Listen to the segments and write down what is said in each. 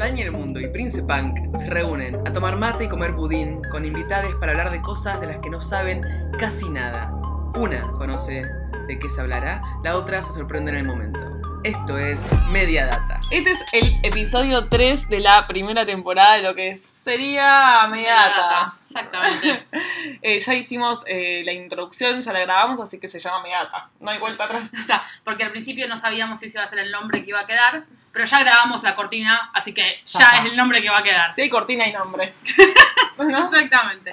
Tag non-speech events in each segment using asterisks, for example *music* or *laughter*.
Daniel Mundo y Prince Punk se reúnen a tomar mate y comer budín con invitados para hablar de cosas de las que no saben casi nada. Una conoce de qué se hablará, la otra se sorprende en el momento. Esto es Media Data. Este es el episodio 3 de la primera temporada de lo que sería Media Data. Exactamente. *laughs* Eh, ya hicimos eh, la introducción, ya la grabamos, así que se llama Media Data. No hay vuelta atrás. *laughs* Está, porque al principio no sabíamos si ese iba a ser el nombre que iba a quedar, pero ya grabamos la cortina, así que ya Ajá. es el nombre que va a quedar. Sí, cortina y nombre. *laughs* ¿No? Exactamente.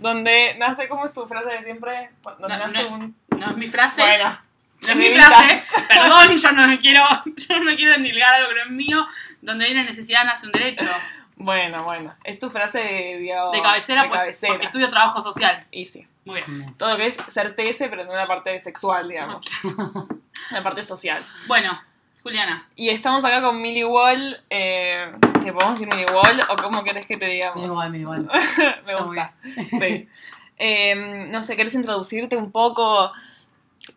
Donde nace, ¿cómo es tu frase de siempre? Donde No, nace no- un... No es mi frase. Bueno. No es mi frase. Perdón, yo no me quiero, yo no me quiero endilgar algo que no es mío. Donde hay una necesidad nace un derecho. Bueno, bueno. Es tu frase de, digamos, De cabecera, de pues, cabecera. porque estudio trabajo social. Y sí. Muy bien. Todo lo que es ser TS, pero en una parte sexual, digamos. Una *laughs* parte social. Bueno, Juliana. Y estamos acá con Millie Wall. Eh, ¿Te podemos decir Millie Wall o cómo querés que te digamos? *laughs* Me igual, me igual. Me gusta. Sí. *laughs* Eh, no sé, ¿querés introducirte un poco?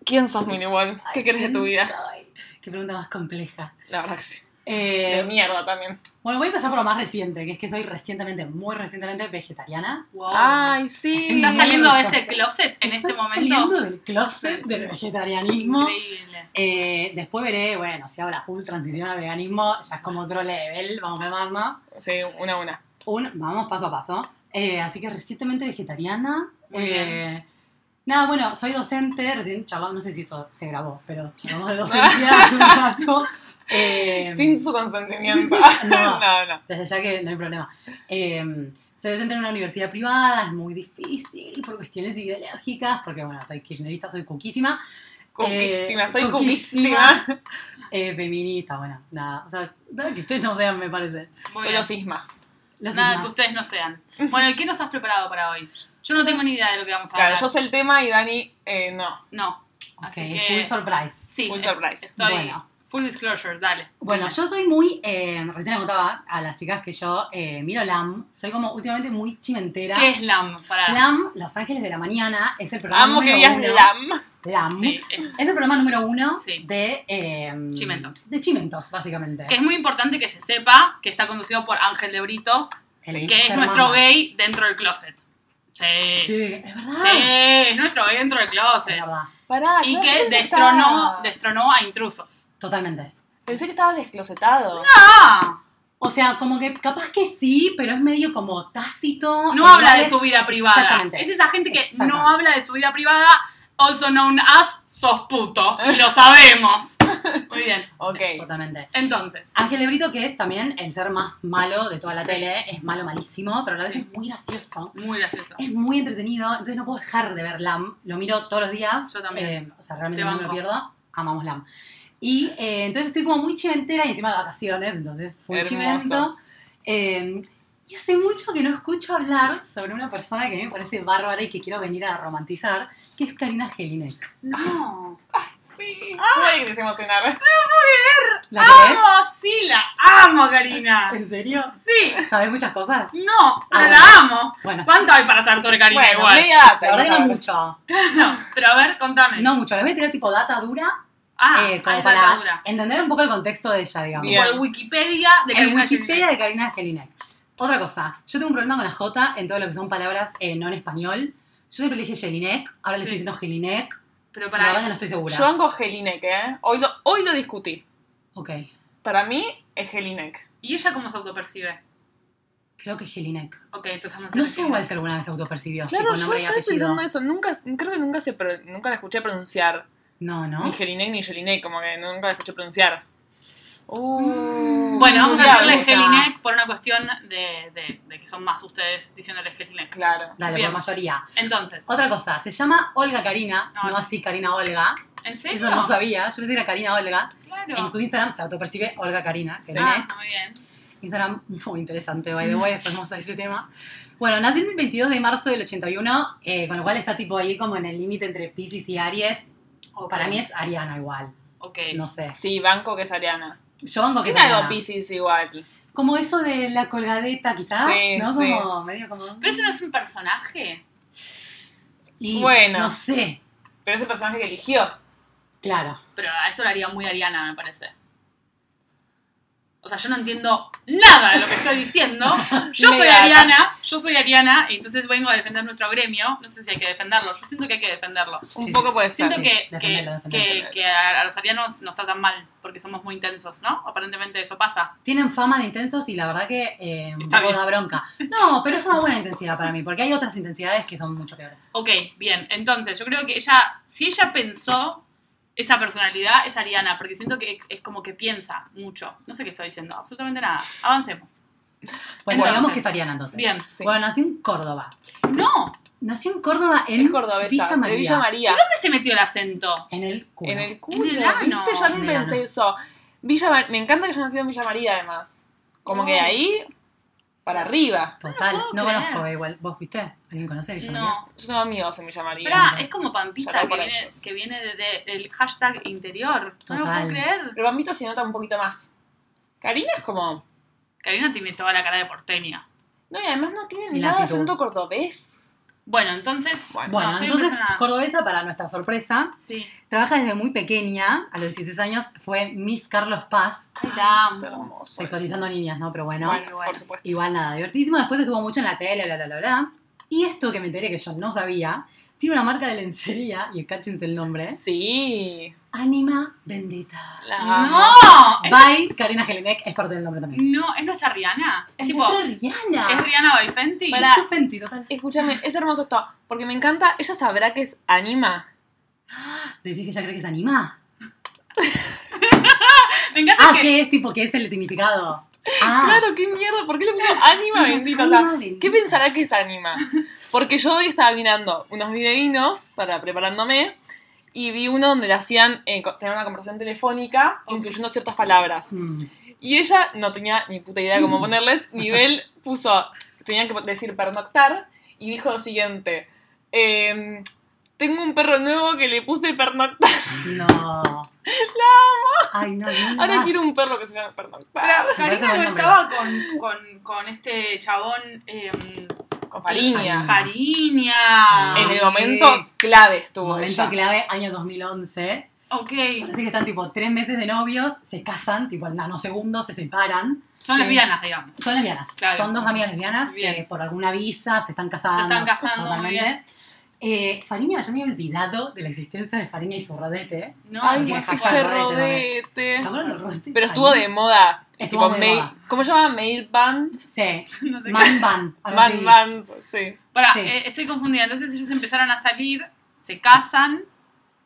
¿Quién sos, Millie Wall? ¿Qué querés de tu ¿quién vida? soy? Qué pregunta más compleja. La verdad que sí. Eh, De mierda también. bueno, voy a empezar por lo más reciente, que es que soy recientemente, muy recientemente vegetariana. Wow. Ay, sí. ¿Estás saliendo de ese closet en este momento? saliendo del closet del vegetarianismo. Increíble. Eh, después veré, bueno, si hago la full transición al veganismo, ya es como otro level, vamos a calmarnos. Sí, una a una. Un, vamos paso a paso. Eh, así que recientemente vegetariana. Muy Eh, Nada, bueno, soy docente, recién charlamos, no sé si eso se grabó, pero charlamos de *laughs* docencia hace un rato. Eh, Sin su consentimiento. *laughs* *laughs* No. no, no. Desde ya que no hay problema. Eh, soy docente en una universidad privada, es muy difícil por cuestiones ideológicas, porque bueno, soy kirchnerista, soy cuquísima. Cuquísima, Eh, soy cuquísima. Eh, feminista, bueno, nada. O sea, nada que ustedes no sean, me parece. Muy Todos bien. los sismas. Los Nada que ustedes no sean. Bueno, ¿y qué nos has preparado para hoy? Yo no tengo ni idea de lo que vamos a Claro, hablar. yo sé el tema y Dani eh, no. No. Así que. full surprise. Sí, Full eh, surprise. Estoy. Bueno. Full disclosure, dale. Bueno, yo soy muy, eh, recién le contaba a las chicas que yo eh, miro LAM, soy como últimamente muy chimentera. ¿Qué es LAM? Para... LAM, Los Ángeles de la Mañana, es el programa Amo que número digas uno. lam. LAM. Sí, eh, Es el programa número uno Sí. de... eh, Chimentos. De Chimentos, básicamente. que es muy importante que se sepa que está conducido por Ángel de Brito, Sí. que es nuestro gay dentro del closet. Sí. Sí, Sí, es verdad. es nuestro gay dentro del Es closet. verdad, Pará, Y que destronó, estaba- destronó a intrusos. totalmente. Pensé que estabas desclosetado. ¡Ah! O sea, como que capaz que sí, pero es medio como tácito. No habla de su vida privada. Exactamente. Es esa gente que no habla de su vida privada, also known as sos puto. Y lo sabemos. *laughs* Muy bien. Ok. Totalmente. Entonces. Ángel de Brito, que es también el ser más malo de toda la Sí. tele, es malo malísimo, pero a la vez Sí. es muy gracioso. Muy gracioso. Es muy entretenido, entonces no puedo dejar de ver LAM. Lo miro todos los días. Yo también. eh, o sea, realmente Te no me lo pierdo. Amamos LAM. Y eh, entonces estoy como muy chimentera y encima de vacaciones, entonces full Hermoso. chimento. Eh, y hace mucho que no escucho hablar sobre una persona que a mí me parece bárbara y que quiero venir a romantizar, que es Karina Gelinek. No. Sí. Ay, que se emocionar. ¿La querés? ¡Amo! Sí, la amo, Karina. ¿En serio? Sí. ¿Sabes muchas cosas? No, pero Ah, la amo. Bueno, ¿Cuánto hay para saber sobre Karina Bueno, igual? media data. la verdad que no mucho. No, *laughs* pero a ver, contame. No mucho. Les voy a tirar tipo data dura, ah, eh, como para entender un poco el contexto de ella, digamos. Bien. Wikipedia de Karina Wikipedia Jelinek. de Karina Gelinek. Otra cosa, yo tengo un problema con la J en todo lo que son palabras eh, no en español. Yo siempre le dije Jelinek, ahora le Sí. estoy diciendo Gelinek. Pero La verdad que para. no estoy segura. Yo banco Gelinek, ¿eh? Hoy lo, hoy lo discutí. Ok, Para mí es Gelinek. ¿Y ella cómo se autopercibe? creo que Gelinek. Ok, entonces no sé. No sé igual si alguna vez se autopercibió. Claro, tipo yo nombre y estaba apellido. pensando eso. Nunca, creo que nunca, se, pro- nunca la escuché pronunciar. No, ¿no? Ni Gelinek ni Jelinek, como que nunca la escuché pronunciar. Uh, Bueno, vamos a Gusta. Jelinek por una cuestión de, de, de que son más ustedes diciéndole Jelinek. Claro. Dale, Bien. por mayoría. Entonces, Otra cosa, se llama Olga Karina, No, no, sí. así Karina Olga. ¿en serio? Eso no sabía, yo pensé que era Karina Olga. Claro. En su Instagram se autopercibe Olga Karina, Sí. Ah, muy bien. Instagram muy interesante, by the way, después vamos a ese tema. Bueno, nací el 22 de marzo del 81, eh, con lo cual está tipo ahí como en el límite entre Pisces y Aries. O para mí es Ariana igual, Ok. no sé. Sí, banco que es Ariana. Yo banco que es algo. Pisces igual. Como eso de la colgadeta, quizás, Sí, ¿no? sí. Como medio como... Pero eso no es un personaje. Y Bueno. No sé, Pero ese personaje que eligió. claro. Pero a eso lo haría muy Ariana, me parece. O sea, yo no entiendo nada de lo que estoy diciendo. *laughs* Yo soy. Ariana, yo soy Ariana, y entonces vengo a defender nuestro gremio. No sé si hay que defenderlo, yo siento que hay que defenderlo. Un Sí, poco puede ser. Siento Sí, que, que, defendelo, defendelo. que, que a, a los arianos nos tratan mal porque somos muy intensos, ¿no? Aparentemente eso pasa. Tienen fama de intensos y la verdad que eh, un Está poco bien. da bronca. *laughs* No, pero es una buena intensidad para mí, porque hay otras intensidades que son mucho peores. Ok, bien. Entonces, yo creo que ella, si ella pensó esa personalidad, es Ariana, porque siento que es como que piensa mucho. No sé qué estoy diciendo, absolutamente nada. Avancemos. Bueno, Entonces, digamos que es Ariana entonces. Bien. Sí. Bueno, nació en Córdoba. No, Nació en Córdoba en Es cordobesa, Villa María. de Villa María. ¿dónde se metió el acento? En el culo. En el culo, En el ano. ¿viste? Yo el pensé eso. Villa Mar- Me encanta que haya nacido en Villa María, además. Como que No. ahí, para arriba. Total, No conozco igual. ¿Vos fuiste? ¿Alguien conoce Villa María? No. Yo tengo amigos en Villa María. Espera, es como Pampita que por viene, que viene de- de- del hashtag interior. No lo puedo creer. Pero Pampita se nota un poquito más. Karina es como... Karina tiene toda la cara de porteña. No, y además no tiene Y nada de acento cordobés. Bueno, entonces. Bueno, entonces, cordobesa, para nuestra sorpresa, Sí. trabaja desde muy pequeña, a los 16 años, fue Miss Carlos Paz, Ay, la Es amo. hermoso. sexualizando niñas, ¿no? Pero bueno, Bueno, bueno. por supuesto. igual nada, divertidísimo. Después estuvo mucho en la tele, bla, bla, bla, bla. Y esto que me enteré que yo no sabía, tiene una marca de lencería, y cáchense el nombre, Sí. Ánima Bendita. La. ¡No! Es- By Karina Jelinek, es parte del nombre también. No, es nuestra Rihanna. Es Es tipo. nuestra Rihanna. Es Rihanna by Fenty. Para- Es su Fenty, total. Escúchame, es hermoso esto. Porque me encanta, ella sabrá que es anima. Decís que ella cree que es anima. *laughs* Me encanta Ah, que. que es tipo, que es el significado. Ah, Claro, qué mierda, ¿por qué le puso anima bendita? O sea, Ánima. ¿qué pensará que es anima? Porque yo hoy estaba mirando unos videinos para preparándome y vi uno donde le hacían, eh, tener una conversación telefónica, incluyendo ciertas palabras. Mm. Y ella no tenía ni puta idea cómo ponerles. Nivel *laughs* puso, tenían que decir pernoctar y dijo lo siguiente. em, tengo un perro nuevo que le puse pernoctar. *laughs* No. *laughs* La amo. Ay, no, no. Ahora más. quiero un perro que se llame pernoctar. Pero Karina no estaba con, con, con este chabón. em, Con Fariña. Fariña. En el momento clave estuvo Momento ella. clave, año 2011. Ok. Parece que están tipo tres meses de novios, se casan, tipo al nanosegundo se separan. Son Sí. lesbianas, digamos. Son lesbianas. Claro. Son dos amigas lesbianas Bien. que por alguna visa se están casando. Se están casando, totalmente. bien. Eh, Fariña, yo me había olvidado de la existencia de Fariña y su rodete. No, Ay, ese rodete rodete. ¿Se acuerdan del rodete? Pero estuvo de moda. Tipo. ¿Cómo se llama? Maid Band. Sí. *laughs* No sé qué. Man Band. Man así. Band. Sí. Sí. eh, estoy confundida. Entonces ellos empezaron a salir, se casan.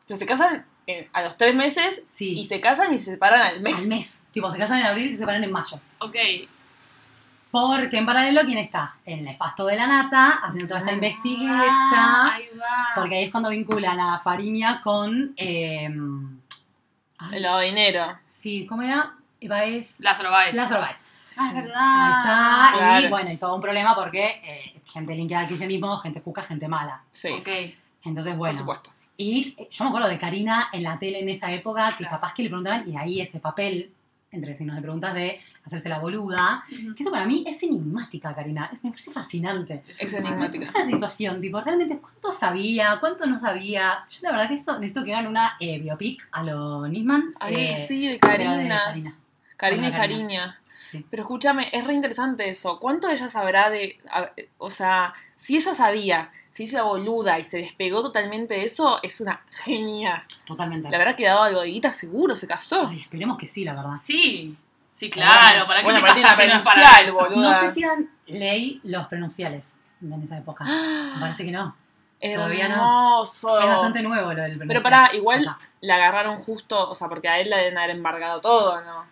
Pero se casan eh, a los tres meses Sí. y se casan y se separan al mes. Al mes. Tipo, se casan en abril y se separan en mayo. Ok. Porque en paralelo, ¿quién está? El nefasto de la nata, haciendo toda esta Ah, investigueta. ahí va. Porque ahí es cuando vinculan a Fariña con. Eh, ay, El dinero. Sí, ¿cómo era? Baez. Lázaro Báez. Lázaro Baez. Ah, es verdad. Ahí está. Y Claro. bueno, y todo un problema porque eh, gente linkeada al kirchnerismo, gente cuca, gente mala. Sí, Ok. Entonces, por bueno. supuesto. Y eh, yo me acuerdo de Karina en la tele en esa época, que capaz que le preguntaban, y ahí ese papel, entre signos de preguntas, de hacerse la boluda. Que eso para mí es enigmática, Karina. Es- Me parece fascinante. Es enigmática. Esa situación, tipo, realmente, ¿cuánto sabía? ¿Cuánto no sabía? Yo la verdad que eso necesito que hagan una eh, biopic a lo Nisman. Ay, eh, sí, de pero de Karina. Karina. Y. Fariña. Sí. Pero escúchame, es re interesante eso. ¿Cuánto ella sabrá de.? a- o sea, si ella sabía, si hizo la boluda y se despegó totalmente de eso, es una genia. Totalmente. Le habrá quedado algo de guita, seguro, se casó. Ay, esperemos que sí, la verdad. Sí. Sí, claro. ¿Para qué Bueno, te casas es para. No sé si eran ley los pronunciales en esa época. *gasps* Me parece que no. Todavía no. Es bastante nuevo lo del Pero pará, igual Acá. la agarraron justo, o sea, porque a él le deben haber embargado todo, ¿no?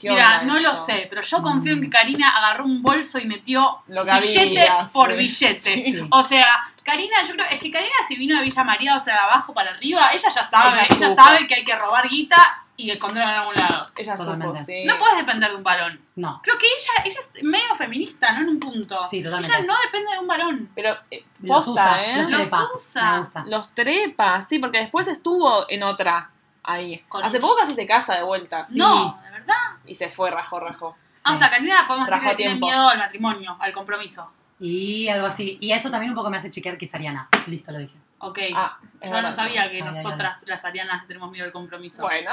¿Qué Mira, no lo sé, pero yo confío en que Karina agarró un bolso y metió Lo que había, billete por sí. billete. Sí. O sea, Karina, yo creo, es que Karina si vino de Villa María, o sea, de abajo para arriba, ella ya sabe, Ella sabe que hay que robar guita y esconderla en algún lado. Ella supo, sí. No puedes depender de un varón. No. Creo que ella, ella es medio feminista, ¿no? En un punto. Sí, totalmente. Ella no depende de un varón. Pero, eh, Los posta, usa, ¿eh? los Los trepa. usa. Me gusta. Los trepa, sí, porque después estuvo en otra ahí. Con Hace un- poco casi se casa de vuelta. Sí. No. Y se fue, rajó, rajó. Ah, o sea, Karina podemos decir Rajó que tiene miedo al matrimonio, al compromiso. Y algo así. Y eso también un poco me hace chequear que es Ariana. Listo, lo dije. Ok. Ah, Yo no sabía que Ay, nosotras, las arianas, tenemos miedo al compromiso. Bueno,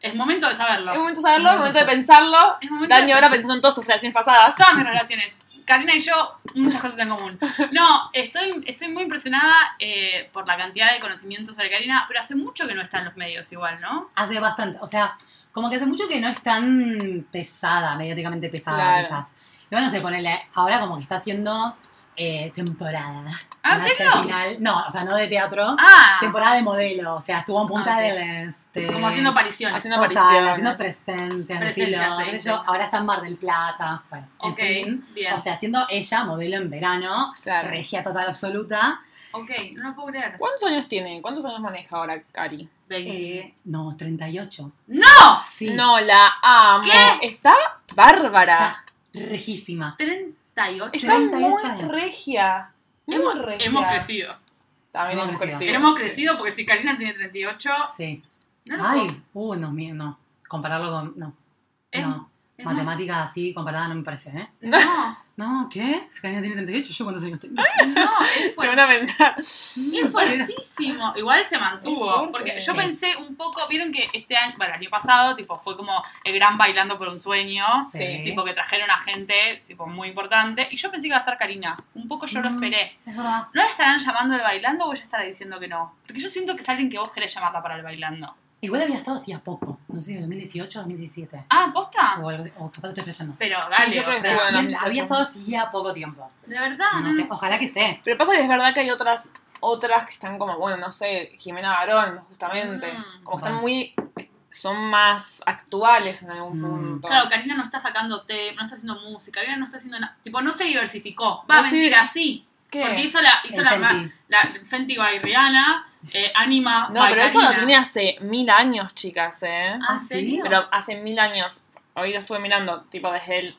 Es momento de saberlo. Es momento de saberlo, es momento de pensarlo. Dani ahora pensando en todas sus relaciones pasadas. Todas mis relaciones. Karina y yo, muchas cosas en común. No, estoy, estoy muy impresionada eh, por la cantidad de conocimiento sobre Karina, pero hace mucho que no está en los medios igual, ¿no? Hace bastante, o sea, como que hace mucho que no es tan pesada, mediáticamente pesada Claro. quizás. Y bueno, se ponele, ahora como que está haciendo eh, temporada. ¿Ah, en serio? al final. No, o sea, no de teatro. Ah, Temporada de modelo, o sea, estuvo en punta Ah, ok. del este. como haciendo apariciones. Haciendo apariciones. haciendo sí, sí. yo. ahora está en Mar del Plata, bueno, Ok, en fin. bien. O sea, siendo ella modelo en verano, Claro. regia total absoluta. Ok, no lo puedo creer. ¿Cuántos años tiene? ¿Cuántos años maneja ahora Cari? 20. Eh, no, 38. ¡No! Sí. No, la amo. ¿Qué? Está bárbara. Está rejísima. 38. Está 38 muy años. regia. Hemos, regia. hemos crecido. También Hemos hemos crecido. crecido. hemos sí. crecido porque si Karina tiene 38, Sí. no Ay, uh, no, mi- no. Compararlo con. No. Es- no. Es Matemática así comparada no me parece, ¿eh? *laughs* No, No, ¿qué? Si Karina tiene 38, ¿yo cuántos años tengo? *laughs* no, es Se van a pensar. Es fuertísimo. Igual se mantuvo. Porque yo pensé un poco, vieron que este año, bueno, el año pasado, tipo, fue como el gran bailando por un sueño. Sí. Tipo que trajeron a gente, tipo, muy importante. Y yo pensé que iba a estar Karina. Un poco yo lo Mm. esperé. Es verdad. ¿No la estarán llamando el bailando o ella estará diciendo que no? Porque yo siento que es alguien que vos querés llamarla para el bailando. Igual había estado hacía poco. No sé, 2018, 2017. Ah, ¿posta? O, algo así, o capaz estoy. Pero Sí, dale, yo creo o que sea, estuvo en Había- 2018. había estado hacía poco tiempo. de verdad, No sé, ojalá que esté. Pero pasa que es verdad que hay otras otras que están como, bueno, no sé, Jimena Barón, justamente. Mm. como están muy. son más actuales en algún Mm. punto. Claro, Karina no está sacando té, no está haciendo música, Karina no está haciendo nada. Tipo, no se diversificó. Va, No, sí. mentira, sí. ¿Qué? Porque hizo la, hizo la, Fenty. la Fenty by Rihanna, eh, Anima No, pero eso lo tiene hace mil años, chicas, ¿eh? Ah, ¿Ah, ¿en sí? Pero hace mil años. Hoy lo estuve mirando, tipo desde el.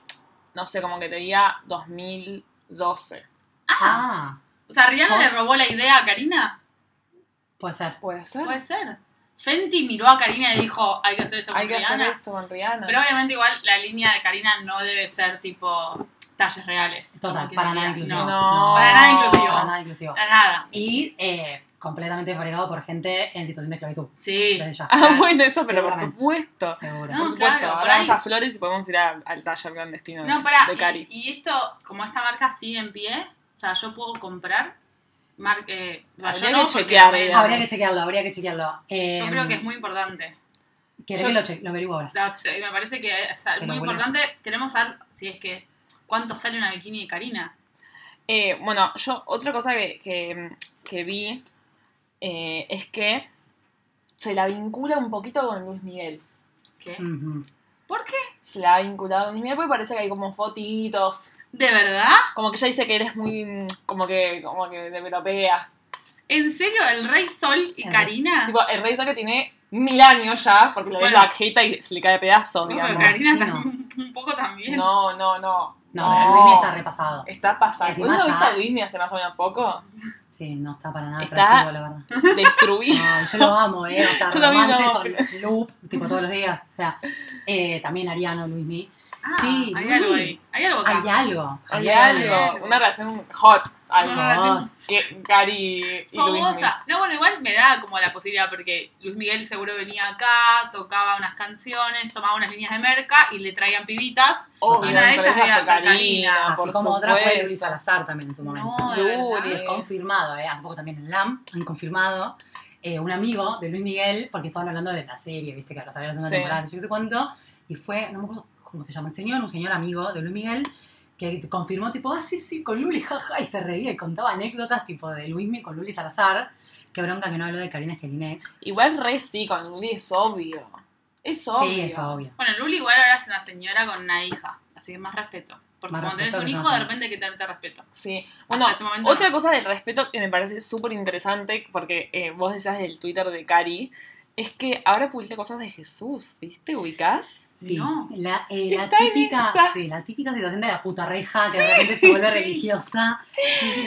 No sé, como que te diga 2012. Ah, O sea, ¿Rihanna le robó la idea a Karina? puede ser. ¿Puede ser? Puede ser. Fenty miró a Karina y dijo, hay que hacer esto con Hay que Rihanna. hacer esto con Rihanna. Pero obviamente igual la línea de Karina no debe ser tipo talles reales. Total, Como que para diría, nada inclusivo. No, para nada inclusivo. Para nada inclusivo. para nada. Y eh, completamente fabricado por gente en situación de esclavitud. Sí. Ya. *laughs* Ah, bueno, eso, pero por supuesto. Seguro. No, por supuesto, claro, hablamos ahí- a Flores y podemos ir a- al taller clandestino No, de- pará. de Cari. Y, y esto, como esta marca sigue en pie, o sea, yo puedo comprar. Mar eh, Habría yo que no, porque chequear, me-. Habría que chequearlo, habría que chequearlo. Eh, Yo creo que es muy importante. ¿Querés yo- que lo, che- lo averiguo ahora? La- me parece que o es Que muy importante. Queremos saber si es que. ¿Cuánto sale una bikini de Karina? Eh, bueno, yo otra cosa que, que, que vi eh, es que se la vincula un poquito con Luis Miguel. ¿Qué? ¿Por qué? Se la ha vinculado con Luis Miguel porque parece que hay como fotitos. ¿De verdad? Como que ella dice que él es muy. mm, como que, como que de europea. ¿En serio? ¿El Rey Sol y El Karina? Tipo, el rey Sol que tiene mil años ya, porque le ves Bueno. la jeta y se le cae de pedazos, No, pero digamos. Karina Sí, también, *laughs* un poco también. No, no, no. No, pero Luismi está repasado. Está. Encima ¿Vos no viste a Luismi hace más o menos poco? Sí, no está para nada Está- atractivo, la verdad. Destruido. No, yo lo amo, ¿eh? O sea, *laughs* romances amo, son loop, tipo todos los días. O sea, eh, también Ariano, Luismi. Ah, Sí, hay Luis. algo ahí. Hay algo acá. Hay algo. Hay algo. Una relación hot. Algo. Una relación Que Gary y. Fogosa. No, bueno, igual me da como la posibilidad porque Luis Miguel seguro venía acá, tocaba unas canciones, tomaba unas líneas de merca y le traían pibitas. Obvio, Y una de ellas era Karina, Así por como otra fue. Luli Salazar también en su momento. No, Luli. verdad. Es confirmado, ¿eh? Hace poco también en LAM han confirmado. eh, un amigo de Luis Miguel, porque estaban hablando de la serie, viste, que ahora sabía la segunda Sí. temporada, yo qué sé cuánto, y fue, no me acuerdo cómo se llama el señor, un señor amigo de Luis Miguel, que confirmó, tipo, ah, sí, sí, con Luli, jaja, y se reía y contaba anécdotas, tipo, de Luismi con Luli Salazar, que bronca que no habló de Karina Gelinek. Igual re sí, con Luli es obvio. Es obvio. Sí, es obvio. Bueno, Luli igual ahora es una señora con una hija, así que más respeto. Porque Más cuando tenés un hijo, no de repente hay que tenerte respeto. Sí. Bueno, otra no. cosa del respeto que me parece súper interesante, porque eh, vos decías del Twitter de Cari, es que ahora publica cosas de Jesús, ¿viste? ¿Ubicás? Sí, No. la, eh, la Está en típica, esa. sí, la típica situación de la puta reja que de repente se vuelve religiosa.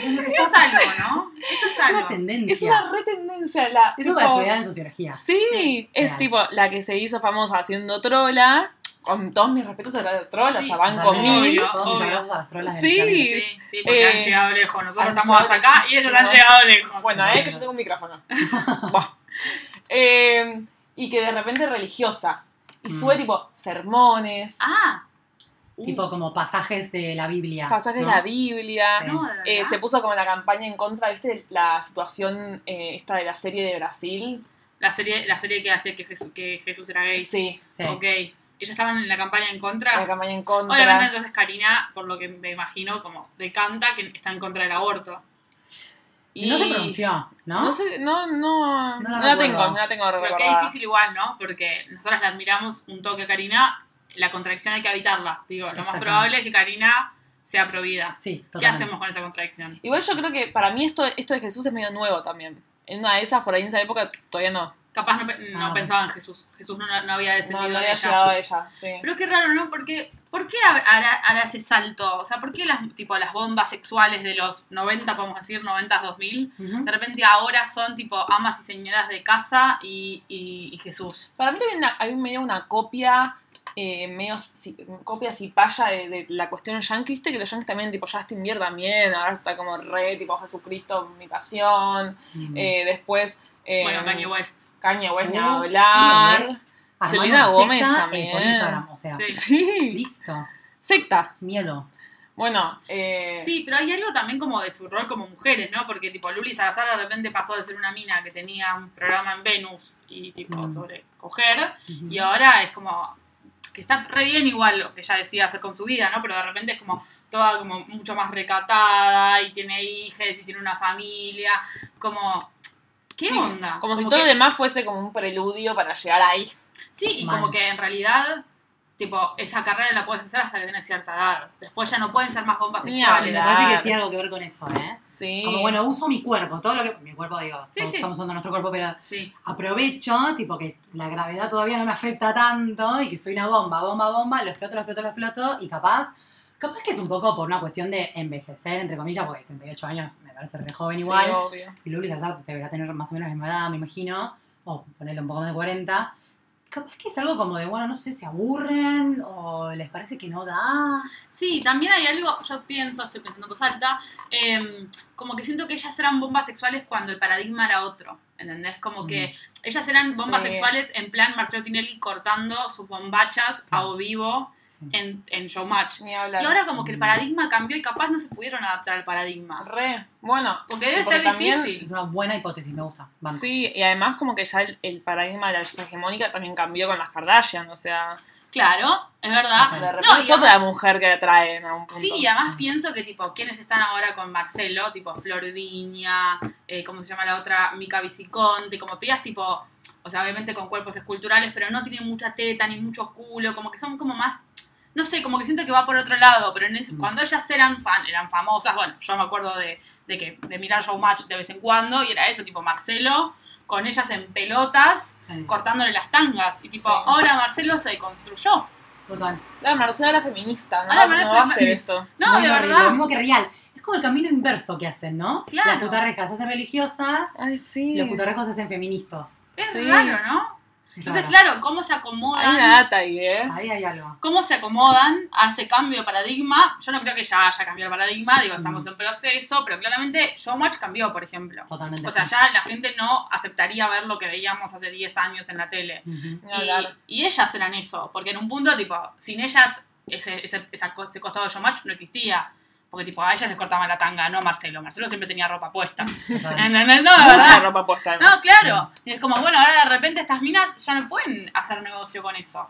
Eso es algo, ¿no? Eso es Es una tendencia. Es una re tendencia la. Eso tipo- para estudiar en sociología. Sí, Sí. es Real. tipo la que se hizo famosa haciendo trola. Con todos mis respetos a la trola, Sí, o sea, van Totalmente. con mil. Obvio, Todos mis a las trolas Sí. Sí, sí, porque Eh, han llegado lejos. Nosotros estamos acá y ellos han llegado lejos. Bueno, eh, que yo tengo un micrófono. *laughs* *laughs* Eh, y que de repente es religiosa. Y Mm. sube tipo sermones, Ah. Tipo como pasajes de la Biblia. pasajes ¿no? de la Biblia. Sí. No, de. Eh, se puso como la campaña en contra, ¿viste? La situación eh, esta de la serie de Brasil. La serie, la serie que hacía que Jesús, que Jesús era gay. Sí, Sí. Ok. Ellas estaban en la campaña en contra. la campaña en contra. Obviamente entonces Karina, por lo que me imagino, como decanta que está en contra del aborto. Y no se pronunció, ¿no? No sé, no, no, No no, la la recuerdo. tengo, no la tengo Pero es difícil igual, ¿no? Porque nosotras la admiramos un toque a Karina, la contradicción hay que evitarla. Digo, lo más probable es que Karina sea provida. Sí, ¿Qué totalmente. hacemos con esa contradicción? Igual yo creo que para mí esto, esto de Jesús es medio nuevo también. En una de esas, por ahí en esa época, todavía no. Capaz no, no Ah. pensaba en Jesús. Jesús no, no había descendido no de había ella. llegado a ella, sí. Pero qué raro, ¿no? Porque, ¿por qué hará, hará ese salto? O sea, ¿por qué las, tipo, las bombas sexuales de los 90, podemos decir, 90, 2000, Ujú. de repente ahora son tipo amas y señoras de casa y, y- y Jesús? Para mí también hay medio una copia, eh, medio si- copia cipaya de, de la cuestión yankee, viste que los yankees también, tipo, Justin Bieber también, ahora está como re, tipo, Jesucristo, mi pasión. Mm. Eh, después, eh, Bueno, Kanye West. Kanye West, ni Uh, hablar. Selena Gómez eh, también. Instagram, o sea, Sí. Sí. listo. Secta. Miedo. Bueno, eh, Sí, pero hay algo también como de su rol como mujeres, ¿no? Porque tipo Luli Salazar de repente pasó de ser una mina que tenía un programa en Venus y tipo Mm. sobre coger y ahora es como que está re bien igual lo que ella decía hacer con su vida, ¿no? Pero de repente es como toda como mucho más recatada y tiene hijas y tiene una familia, como ¿qué Sí, onda? como, si todo que- lo demás fuese como un preludio para llegar ahí. Sí, y como que en realidad tipo esa carrera la puedes hacer hasta que tienes cierta edad. Después ya no pueden ser más bombas Ni sexuales. Me parece que tiene algo que ver con eso, ¿eh? Sí. Como, bueno, uso mi cuerpo, todo lo que... Mi cuerpo, digo, Sí, todos sí. estamos usando nuestro cuerpo, pero Sí. aprovecho, tipo, que la gravedad todavía no me afecta tanto y que soy una bomba, bomba, bomba, lo exploto, lo exploto, lo exploto y capaz... Capaz que es un poco por una cuestión de envejecer, entre comillas, porque 38 años me parece re joven Sí, igual. obvio. y Luli Salazar deberá tener más o menos la misma edad, me imagino, o ponerle un poco más de 40. Capaz que es algo como de, bueno, no sé, se aburren o les parece que no da. Sí, también hay algo, yo pienso, estoy pensando en voz alta, em, como que siento que ellas eran bombas sexuales cuando el paradigma era otro, ¿entendés? Como que ellas eran bombas Sí. sexuales en plan Marcelo Tinelli cortando sus bombachas a o vivo Sí. en, en Showmatch. Y ahora como que el paradigma cambió y capaz no se pudieron adaptar al paradigma. Re. Bueno. Porque debe porque ser también- difícil. Es una buena hipótesis, me gusta. Banco. Sí, y además como que ya el, el paradigma de la belleza hegemónica también cambió con las Kardashian, o sea, Claro, es verdad. de No, repente No, y es otra mujer que atraen a un punto. Sí, y además pienso que, tipo, quienes están ahora con Marcelo, tipo Flordiña, eh, ¿cómo se llama la otra? Mica Viciconte, como pidas, tipo, o sea, obviamente con cuerpos esculturales, pero no tienen mucha teta ni mucho culo, como que son como más, no sé, como que siento que va por otro lado, pero en ese- Mm. cuando ellas eran fan, eran famosas, bueno, yo me acuerdo de, de que de mirar Showmatch de vez en cuando, y era eso, tipo Marcelo, con ellas en pelotas, Sí. cortándole las tangas, y tipo, Sí. ahora Marcelo se construyó. Total. La Marcela era feminista, no, Ah, la no Marcela va a es hacer femi- eso. No, Muy de horrible, verdad. Lo mismo que Real. Es como el camino inverso que hacen, ¿no? Claro. Las putarrejas se hacen religiosas, Ay, sí. los putarrejos se hacen feministas. Es Sí. raro, ¿no? Es Entonces, raro. claro, ¿cómo se Hay acomodan? una data ahí, ¿eh? Ahí hay algo. ¿Cómo se acomodan a este cambio de paradigma? Yo no creo que ya haya cambiado el paradigma, digo, estamos Mm. en proceso, pero claramente Showmatch cambió, por ejemplo. Totalmente. O sea, sí. ya la gente no aceptaría ver lo que veíamos hace 10 años en la tele. Y, y ellas eran eso, porque en un punto, tipo, sin ellas, ese, ese, ese costado de Showmatch no existía. Porque, tipo, a ellas les cortaban la tanga, no a Marcelo. Marcelo siempre tenía ropa puesta. Total. *laughs* ¿Entendés? No, de Mucha verdad. ropa puesta. No, claro. Y es como, bueno, ahora de repente estas minas ya no pueden hacer negocio con eso.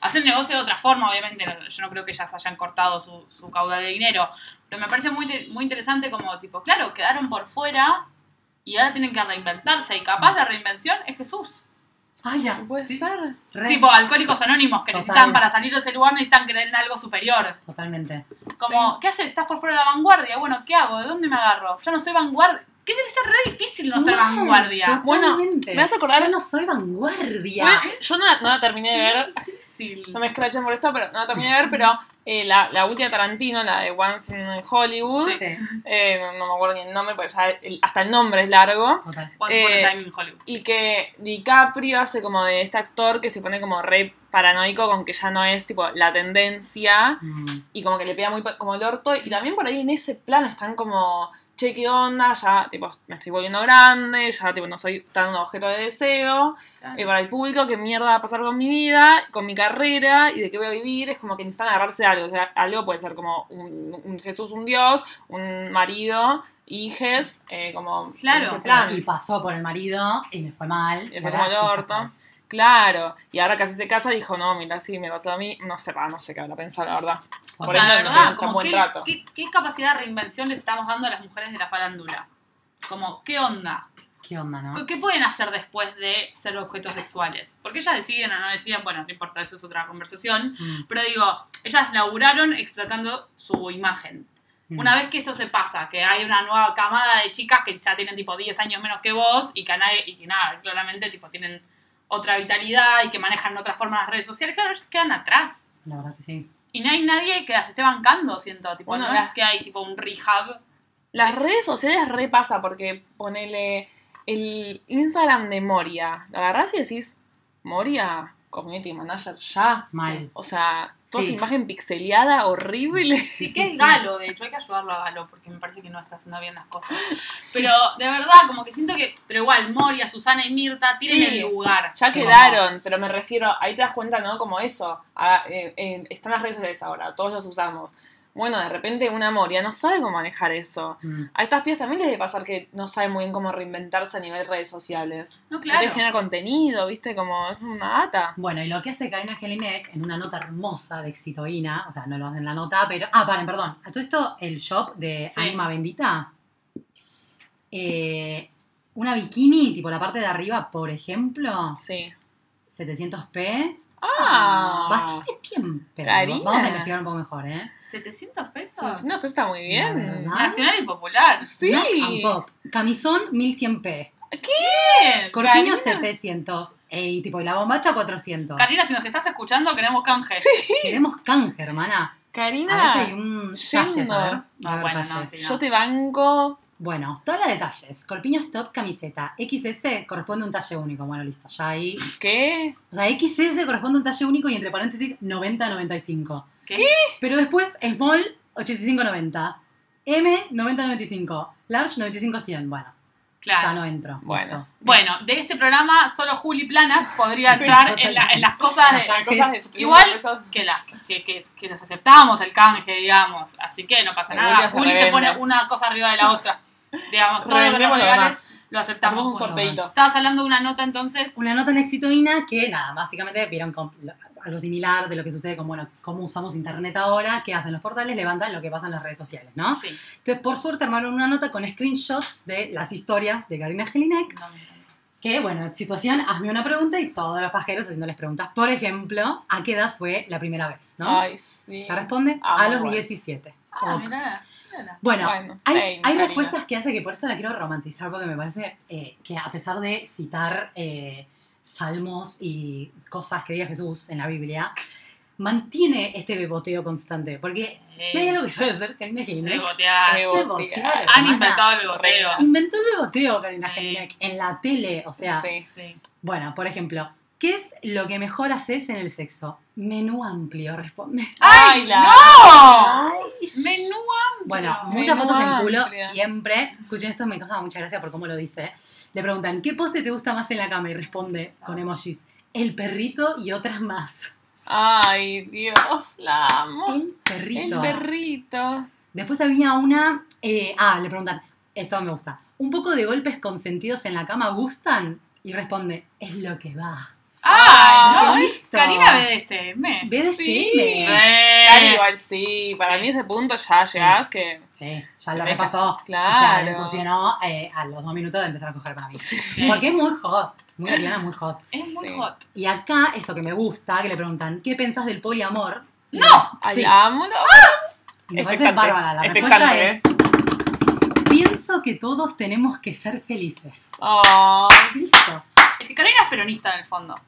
Hacen negocio de otra forma, obviamente. no- Yo no creo que ellas hayan cortado su, su caudal de dinero. Pero me parece muy, muy interesante como, tipo, claro, quedaron por fuera y ahora tienen que reinventarse. Y capaz la reinvención es Jesús. Ah, ya. Puede sí. ser. Re. Tipo, alcohólicos anónimos que Total. necesitan, para salir de ese lugar, necesitan creer en algo superior. Totalmente. Como, ¿qué haces? Estás por fuera de la vanguardia. Bueno, ¿qué hago? ¿De dónde me agarro? Ya no soy vanguardia. ¿Qué debe ser re difícil no ser Mal, vanguardia? Bueno, totalmente. me vas a acordar- Yo no soy vanguardia. Bueno, yo no la, no la terminé de ver, Difícil. no me escrachen por esto, pero no la terminé de ver, pero eh, la, la última Tarantino, la de Once in Hollywood, Sí, eh, no, no me acuerdo ni el nombre, porque ya el- hasta el nombre es largo. total. Once Upon a Eh, Time in Hollywood. Y que DiCaprio hace como de este actor que se pone como re paranoico con que ya no es tipo la tendencia Mm. y como que le pega muy como el orto. Y también por ahí en ese plan están como, che, qué onda, ya, tipo, me estoy volviendo grande, ya, tipo, no soy tan un objeto de deseo. Claro. Y para el público, qué mierda va a pasar con mi vida, con mi carrera y de qué voy a vivir, es como que necesitan agarrarse a algo. O sea, algo puede ser como un, un Jesús, un Dios, un marido, hijes, eh, como Claro, ese Y plan. pasó por el marido y le fue mal. Le y fue como el orto. Claro, y ahora casi se casa dijo, no, mira, sí, me pasó a mí, no sé, va, no sé qué habrá pensado, la verdad. O Por sea, eso la no verdad, como buen qué, trato. qué- qué capacidad de reinvención les estamos dando a las mujeres de la farándula. Como, ¿qué onda? ¿Qué onda, no? ¿Qué- ¿Qué pueden hacer después de ser objetos sexuales? Porque ellas deciden o no deciden, bueno, no importa, eso es otra conversación. Mm, Pero digo, ellas laburaron explotando su imagen. mm. Una vez que eso se pasa, que hay una nueva camada de chicas que ya tienen tipo 10 años menos que vos y que, nadie- y que nada, claramente tipo tienen otra vitalidad y que manejan otra forma las redes sociales, claro, ellas quedan atrás. La verdad que sí. Y no hay nadie que las esté bancando, siento, tipo, Bueno, no es que hay tipo un rehab. Las redes sociales repasa porque ponele el Instagram de Moria. Lo agarrás y decís, Moria, community manager, ya. Mal. O sea, toda Sí. esa imagen pixeleada, horrible. Sí, *laughs* que es Galo, de hecho, hay que ayudarlo a Galo, porque me parece que no está haciendo bien las cosas. *laughs* Pero de verdad, como que siento que, pero igual, Moria, Susana y Mirta tienen Sí. el lugar. Ya quedaron, pero me refiero, ahí te das cuenta, ¿no? Como eso. ah, eh, eh, están las redes sociales ahora, todos los usamos. Bueno, de repente una Moria no sabe cómo manejar eso. Mm. A estas pibas también les debe pasar que no saben muy bien cómo reinventarse a nivel redes sociales. No, No claro. te genera contenido, ¿viste? Como es una data. Bueno, y lo que hace Karina Jelinek en una nota hermosa de Exitoína, o sea, no lo hacen en la nota, pero. Ah, paren, perdón. A todo esto, el shop de Sí. Anima Bendita. eh, una bikini, tipo la parte de arriba, por ejemplo, Sí. 700p. Ah, Bastante bien, pero Karina. vamos a investigar un poco mejor, ¿eh? 700 pesos. no, pues está muy bien. Nacional y popular. Sí. And Pop. Camisón 1100p. Bien. Corpiño Karina. 700. eh, Y tipo, y la bombacha 400. Karina, si nos estás escuchando, queremos canje. Queremos canje, hermana. A ver si Karina, hay un talles, a ver. yendo. A ver, No, bueno, no, sí, no. yo te banco. Bueno, tabla de talles. Corpiño top camiseta. XS corresponde a un talle único. Bueno, listo. Ya ahí. ¿Qué? O sea, XS corresponde a un talle único y entre paréntesis 90-95. ¿Qué? Pero después Small 85-90. M 90-95. Large 95-100. Bueno, ya Claro. no entro. Bueno. Bueno, de este programa solo Juli Planas podría Sí, en, la- en las cosas de, Las Hay cosas de 700 Igual que, las que, que, que nos aceptamos el canje, digamos. Así que no pasa El nada. Juli se se pone una cosa arriba de la otra. Digamos, todo lo que nos Revendemos lo regales demás. lo aceptamos. Hacemos un Bueno, sorteito. Estabas hablando de una nota entonces. Una nota en Exitoína que, nada, básicamente vieron algo similar de lo que sucede con, bueno, cómo usamos internet ahora, qué hacen los portales, levantan lo que pasa en las redes sociales, ¿no? Sí. Entonces, por suerte, armaron una nota con screenshots de las historias de Karina Jelinek, No, no, que, bueno, situación, hazme una pregunta y todos los pajeros haciéndoles preguntas. Por ejemplo, ¿a qué edad fue la primera vez? ¿no? Ay, sí. Ya responde, Ah, a los bueno. 17. Ah, Ok. mirá. Bueno, Bueno, hay, same, hay respuestas que hace que por eso la quiero romantizar, porque me parece eh, que a pesar de citar eh, salmos y cosas que diga Jesús en la Biblia, mantiene este beboteo constante. Porque si hay algo que suele hacer Karina Jelinek, Bebotear. Bebotear, botear. Han hermana. inventado el beboteo. Inventó el beboteo Karina Sí. Jelinek en la tele. O sea, Sí. Sí. bueno, por ejemplo, ¿qué es lo que mejor haces en el sexo? Menú amplio, responde. *laughs* ¡Ay, la- no! Menú amplio. Bueno, Menú muchas fotos en culo, amplio. siempre. Escuchen esto, me causa mucha gracia por cómo lo dice. Le preguntan, ¿qué pose te gusta más en la cama? Y responde con emojis, el perrito y otras más. Ay, Dios, la amo. El perrito. El perrito. Después había una... eh, ah, le preguntan, esto me gusta. ¿Un poco de golpes consentidos en la cama gustan? Y responde, es lo que va. ¡Ay, no! qué es listo. Karina BDSM. BDSM. Sí. Cari, igual sí. Para Sí. mí ese punto ya llegás que. Sí, ya lo repasó. hacer- O sea, claro. le incursionó eh, a los dos minutos de empezar a coger para mí. Sí. Porque es muy hot. Muy Ariana, muy hot. Es muy Sí. hot. Y acá, esto que me gusta, que le preguntan, ¿qué pensás del poliamor? ¡No! Ay, Sí, amo, no. y me parece bárbara. La respuesta es, pienso que todos tenemos que ser felices. Oh, Listo. Es que Karina es peronista en el fondo.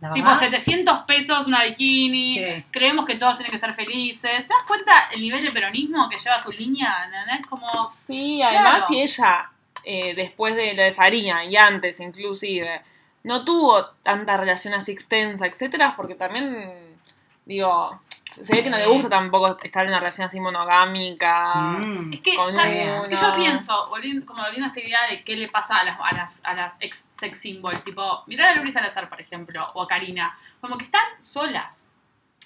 La Tipo verdad, 700 pesos una bikini. Sí. Creemos que todos tienen que ser felices. ¿Te das cuenta el nivel de peronismo que lleva su línea? ¿Entendés? Como. sí, además Claro. si ella, eh, después de lo de Farina y antes inclusive, no tuvo tanta relación así extensa, etcétera, porque también, digo, se ve que no le gusta tampoco estar en una relación así monogámica. Mm. Es que, Es que yo pienso, volviendo, como volviendo a esta idea de qué le pasa a las, a las, a las ex sex symbols, tipo, mirar a Luis Salazar, por ejemplo, o a Karina, como que están solas,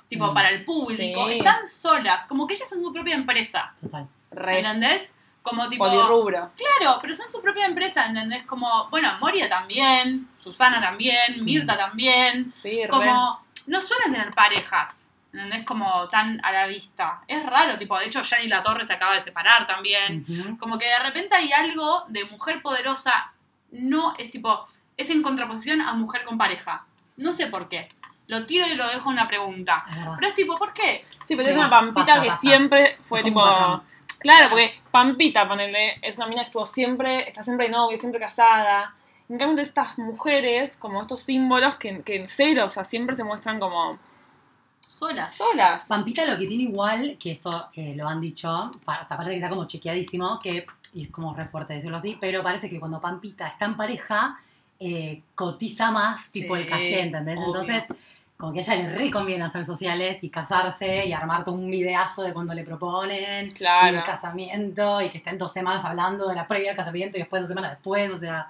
tipo, Mm. para el público, Sí. están solas, como que ellas son su propia empresa, Total. Re ¿entendés? Como tipo... polirrubro. Claro, pero son su propia empresa, ¿entendés? Como, bueno, Moria también, Susana también, Mirta también, Sí, re. como no suelen tener parejas, ¿entendés? Como tan a la vista. Es raro, tipo, de hecho, Yanni La Torre se acaba de separar también. Como que de repente hay algo de mujer poderosa, no es tipo, es en contraposición a mujer con pareja. No sé por qué. Lo tiro y lo dejo una pregunta. Pero es tipo, ¿por qué? Sí, pero Sí, es una pampita pasa, que pasa. siempre fue tipo. Claro, porque Pampita, ponele, es una mina que estuvo siempre, está siempre de novio, siempre casada. En cambio, de estas mujeres, como estos símbolos que, que en cero, o sea, siempre se muestran como Solas. solas. Pampita lo que tiene igual, que esto eh, lo han dicho, o sea, aparte que está como chequeadísimo, que, y es como re fuerte decirlo así, pero parece que cuando Pampita está en pareja, eh, cotiza más tipo Sí, el calle, ¿entendés? obvio. Entonces, como que a ella le reconviene hacer sociales y casarse y armar todo un videazo de cuando le proponen, Claro. y el casamiento, y que estén dos semanas hablando de la previa al casamiento y después dos semanas después, o sea,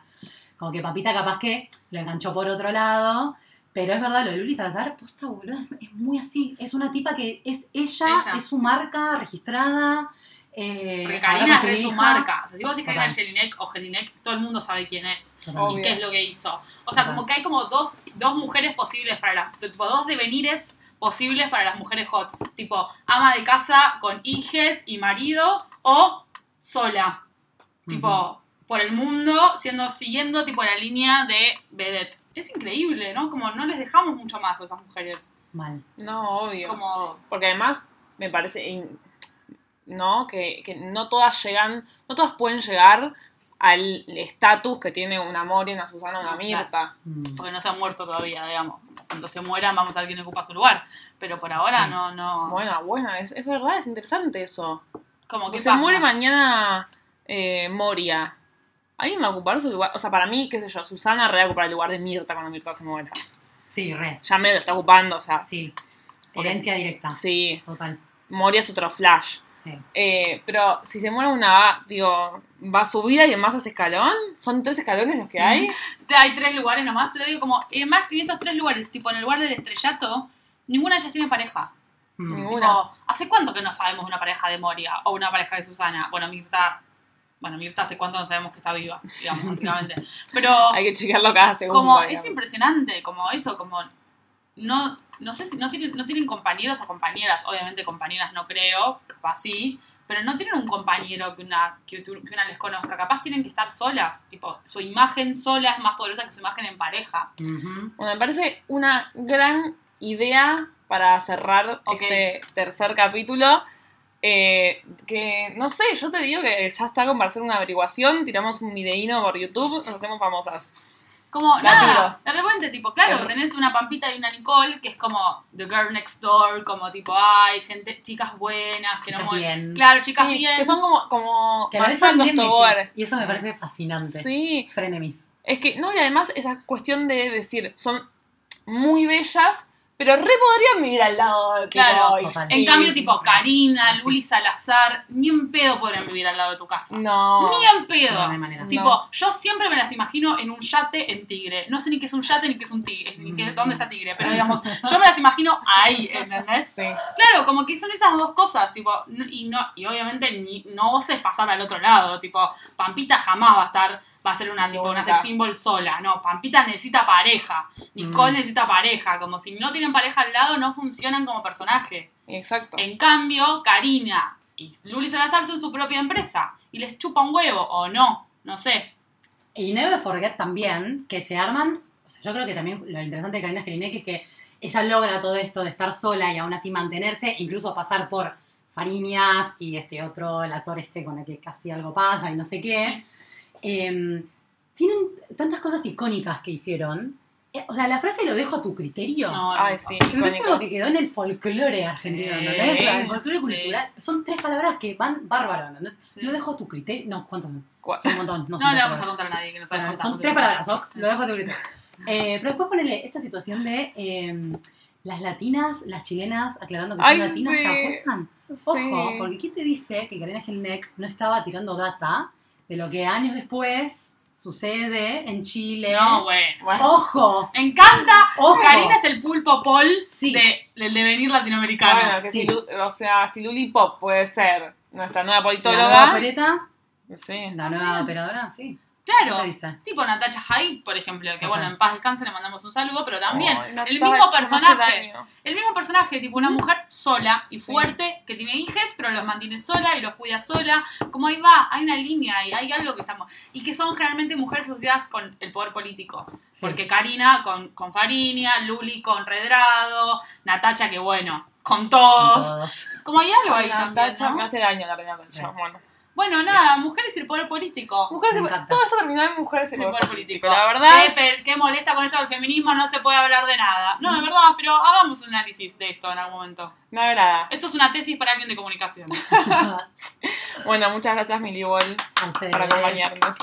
como que Pampita capaz que lo enganchó por otro lado. Pero es verdad, lo de Luli Salazar, posta, boludo, es, muy así. Es una tipa que es ella, Ella. es su marca registrada. Eh, Porque Karina es su hija. marca. O sea, si vos decís Karina. Jelinek o Jelinek, todo el mundo sabe quién es. Total. Y qué es lo que hizo. O sea, Total. como que hay como dos, dos mujeres posibles para las, tipo dos devenires posibles para las mujeres hot. Tipo, ama de casa con hijes y marido o sola. Tipo, por el mundo, siendo, siguiendo tipo la línea de vedette. Es increíble, ¿no? Como no les dejamos mucho más a esas mujeres. Mal. No, obvio. Como, Porque además me parece, in- ¿no? Que, que no todas llegan, no todas pueden llegar al estatus que tiene una Moria, una Susana, una Mirta. Mm. porque no se han muerto todavía, digamos. Cuando se mueran vamos a ver quién ocupa su lugar. Pero por ahora Sí. no, no. Bueno, bueno, es, es verdad, es interesante eso. como que se muere mañana eh, Moria. ¿Alguien va a ocupar su lugar? O sea, para mí, qué sé yo, Susana re va a ocupar el lugar de Mirta cuando Mirta se muera. Sí, re. Ya me lo está ocupando, o sea, Sí. Herencia directa. sí. Total. Moria es otro flash. Sí. Eh, pero si se muere una, digo, ¿va a subir alguien más a ese escalón? ¿Son tres escalones los que hay? *laughs* Hay tres lugares nomás, te lo digo como, y además en esos tres lugares, tipo en el lugar del estrellato, ninguna ellas tiene pareja. Mm. Ninguna. Tipo, ¿hace cuánto que no sabemos una pareja de Moria o una pareja de Susana? Bueno, Mirta, bueno, Mirta hace cuánto no sabemos que está viva, digamos, *laughs* básicamente. Pero Hay que chequearlo cada segundo. como digamos. es impresionante, como eso, como no, no sé si no tienen, no tienen compañeros o compañeras, obviamente compañeras no creo, capaz sí, pero no tienen un compañero que una, que, que una les conozca, capaz tienen que estar solas, tipo, su imagen sola es más poderosa que su imagen en pareja. Ujú. Bueno, me parece una gran idea para cerrar Ok. este tercer capítulo. Eh, que no sé, yo te digo que ya está con para hacer una averiguación. Tiramos un videíno por YouTube, nos hacemos famosas. Como La nada, de repente, tipo, claro, Es- tenés una Pampita y una Nicole, que es como The Girl Next Door, como tipo, ay, gente, chicas buenas, que Chicas no bien. Claro, chicas Sí, bien. que son como, como Que son Tobar. némesis, Y eso me parece fascinante. Sí, Frenemies. es que, no, y además esa cuestión de decir, son muy bellas, pero re podrían vivir al lado de Claro, tipo. En sí. cambio, tipo, Karina. Luli Salazar, ni en pedo podrían vivir al lado de tu casa. No. Ni en pedo. No, no hay manera. Tipo, No. yo siempre me las imagino en un yate en Tigre. No sé ni qué es un yate ni qué es un tigre, ni qué, dónde está Tigre, pero digamos, *laughs* yo me las imagino ahí, ¿entendés? Sí. Claro, como que son esas dos cosas, tipo, n- y no, y obviamente ni, no oses pasar al otro lado, tipo, Pampita jamás va a estar, va a ser una tipo una sex symbol sola, no, Pampita necesita pareja, Nicole Mm. necesita pareja, como si no tienen pareja al lado no funcionan como personaje. Exacto. En cambio, Karina y Luli Salazar son su propia empresa y les chupa un huevo, o no, no sé. Y Never Forget también, que se arman. O sea, yo creo que también lo interesante de Karina Jelinek es que ella logra todo esto de estar sola y aún así mantenerse, incluso pasar por Fariñas y este otro, el actor este con el que casi algo pasa y no sé qué. Em, tienen tantas cosas icónicas que hicieron. Eh, O sea, la frase lo dejo a tu criterio. No, Ay, hermoso. sí, Me parece algo que quedó en el folclore argentino, Sí. ¿entendés? O sea, el folclore Sí. cultural. Son tres palabras que van bárbaro, ¿entendés? Sí. Lo dejo a tu criterio. No, ¿cuántos son? Son un montón. No, le vamos a contar a nadie que no sabe Bueno, son tres palabras. Ox, lo dejo a tu criterio. Eh, pero después ponele esta situación de eh, Las latinas, las chilenas, aclarando que Ay, son latinas, sí. ¿se acuerdan? Sí. Ojo, porque ¿quién te dice que Karina Gelneck no estaba tirando data de lo que años después sucede en Chile? No, bueno. Bueno, ¡Ojo! Me encanta. ¡Ojo! Karina es el pulpo Paul Sí. de, del devenir latinoamericano. bueno, que sí. si Lu- o sea, si Luli Pop puede ser nuestra nueva La nueva politóloga. opereta, Sí. la nueva operadora, sí. Claro. Tipo Natacha Haid, por ejemplo, que Ajá. bueno, en paz descanse, le mandamos un saludo, pero también el mismo personaje. El mismo personaje, tipo una mujer sola y Sí. fuerte, que tiene hijos, pero los mantiene sola y los cuida sola. Como ahí va, hay una línea y hay algo que estamos. Y que son generalmente mujeres asociadas con el poder político. Sí. Porque Karina con, con Farinia, Luli con Redrado, Natacha que bueno, con todos. Todos. Como hay algo ahí Natacha, ¿no? me hace daño la Natacha. Sí. Bueno. Bueno, nada, mujeres y el poder político. Mujeres, encanta. todo esto terminó en mujeres y el poder poder político. político. La verdad, Qué, molesta con esto del feminismo, no se puede hablar de nada. No, de verdad, pero hagamos un análisis de esto en algún momento. me agrada. Esto es una tesis para alguien de comunicación. *laughs* Bueno, muchas gracias, ustedes. por acompañarnos.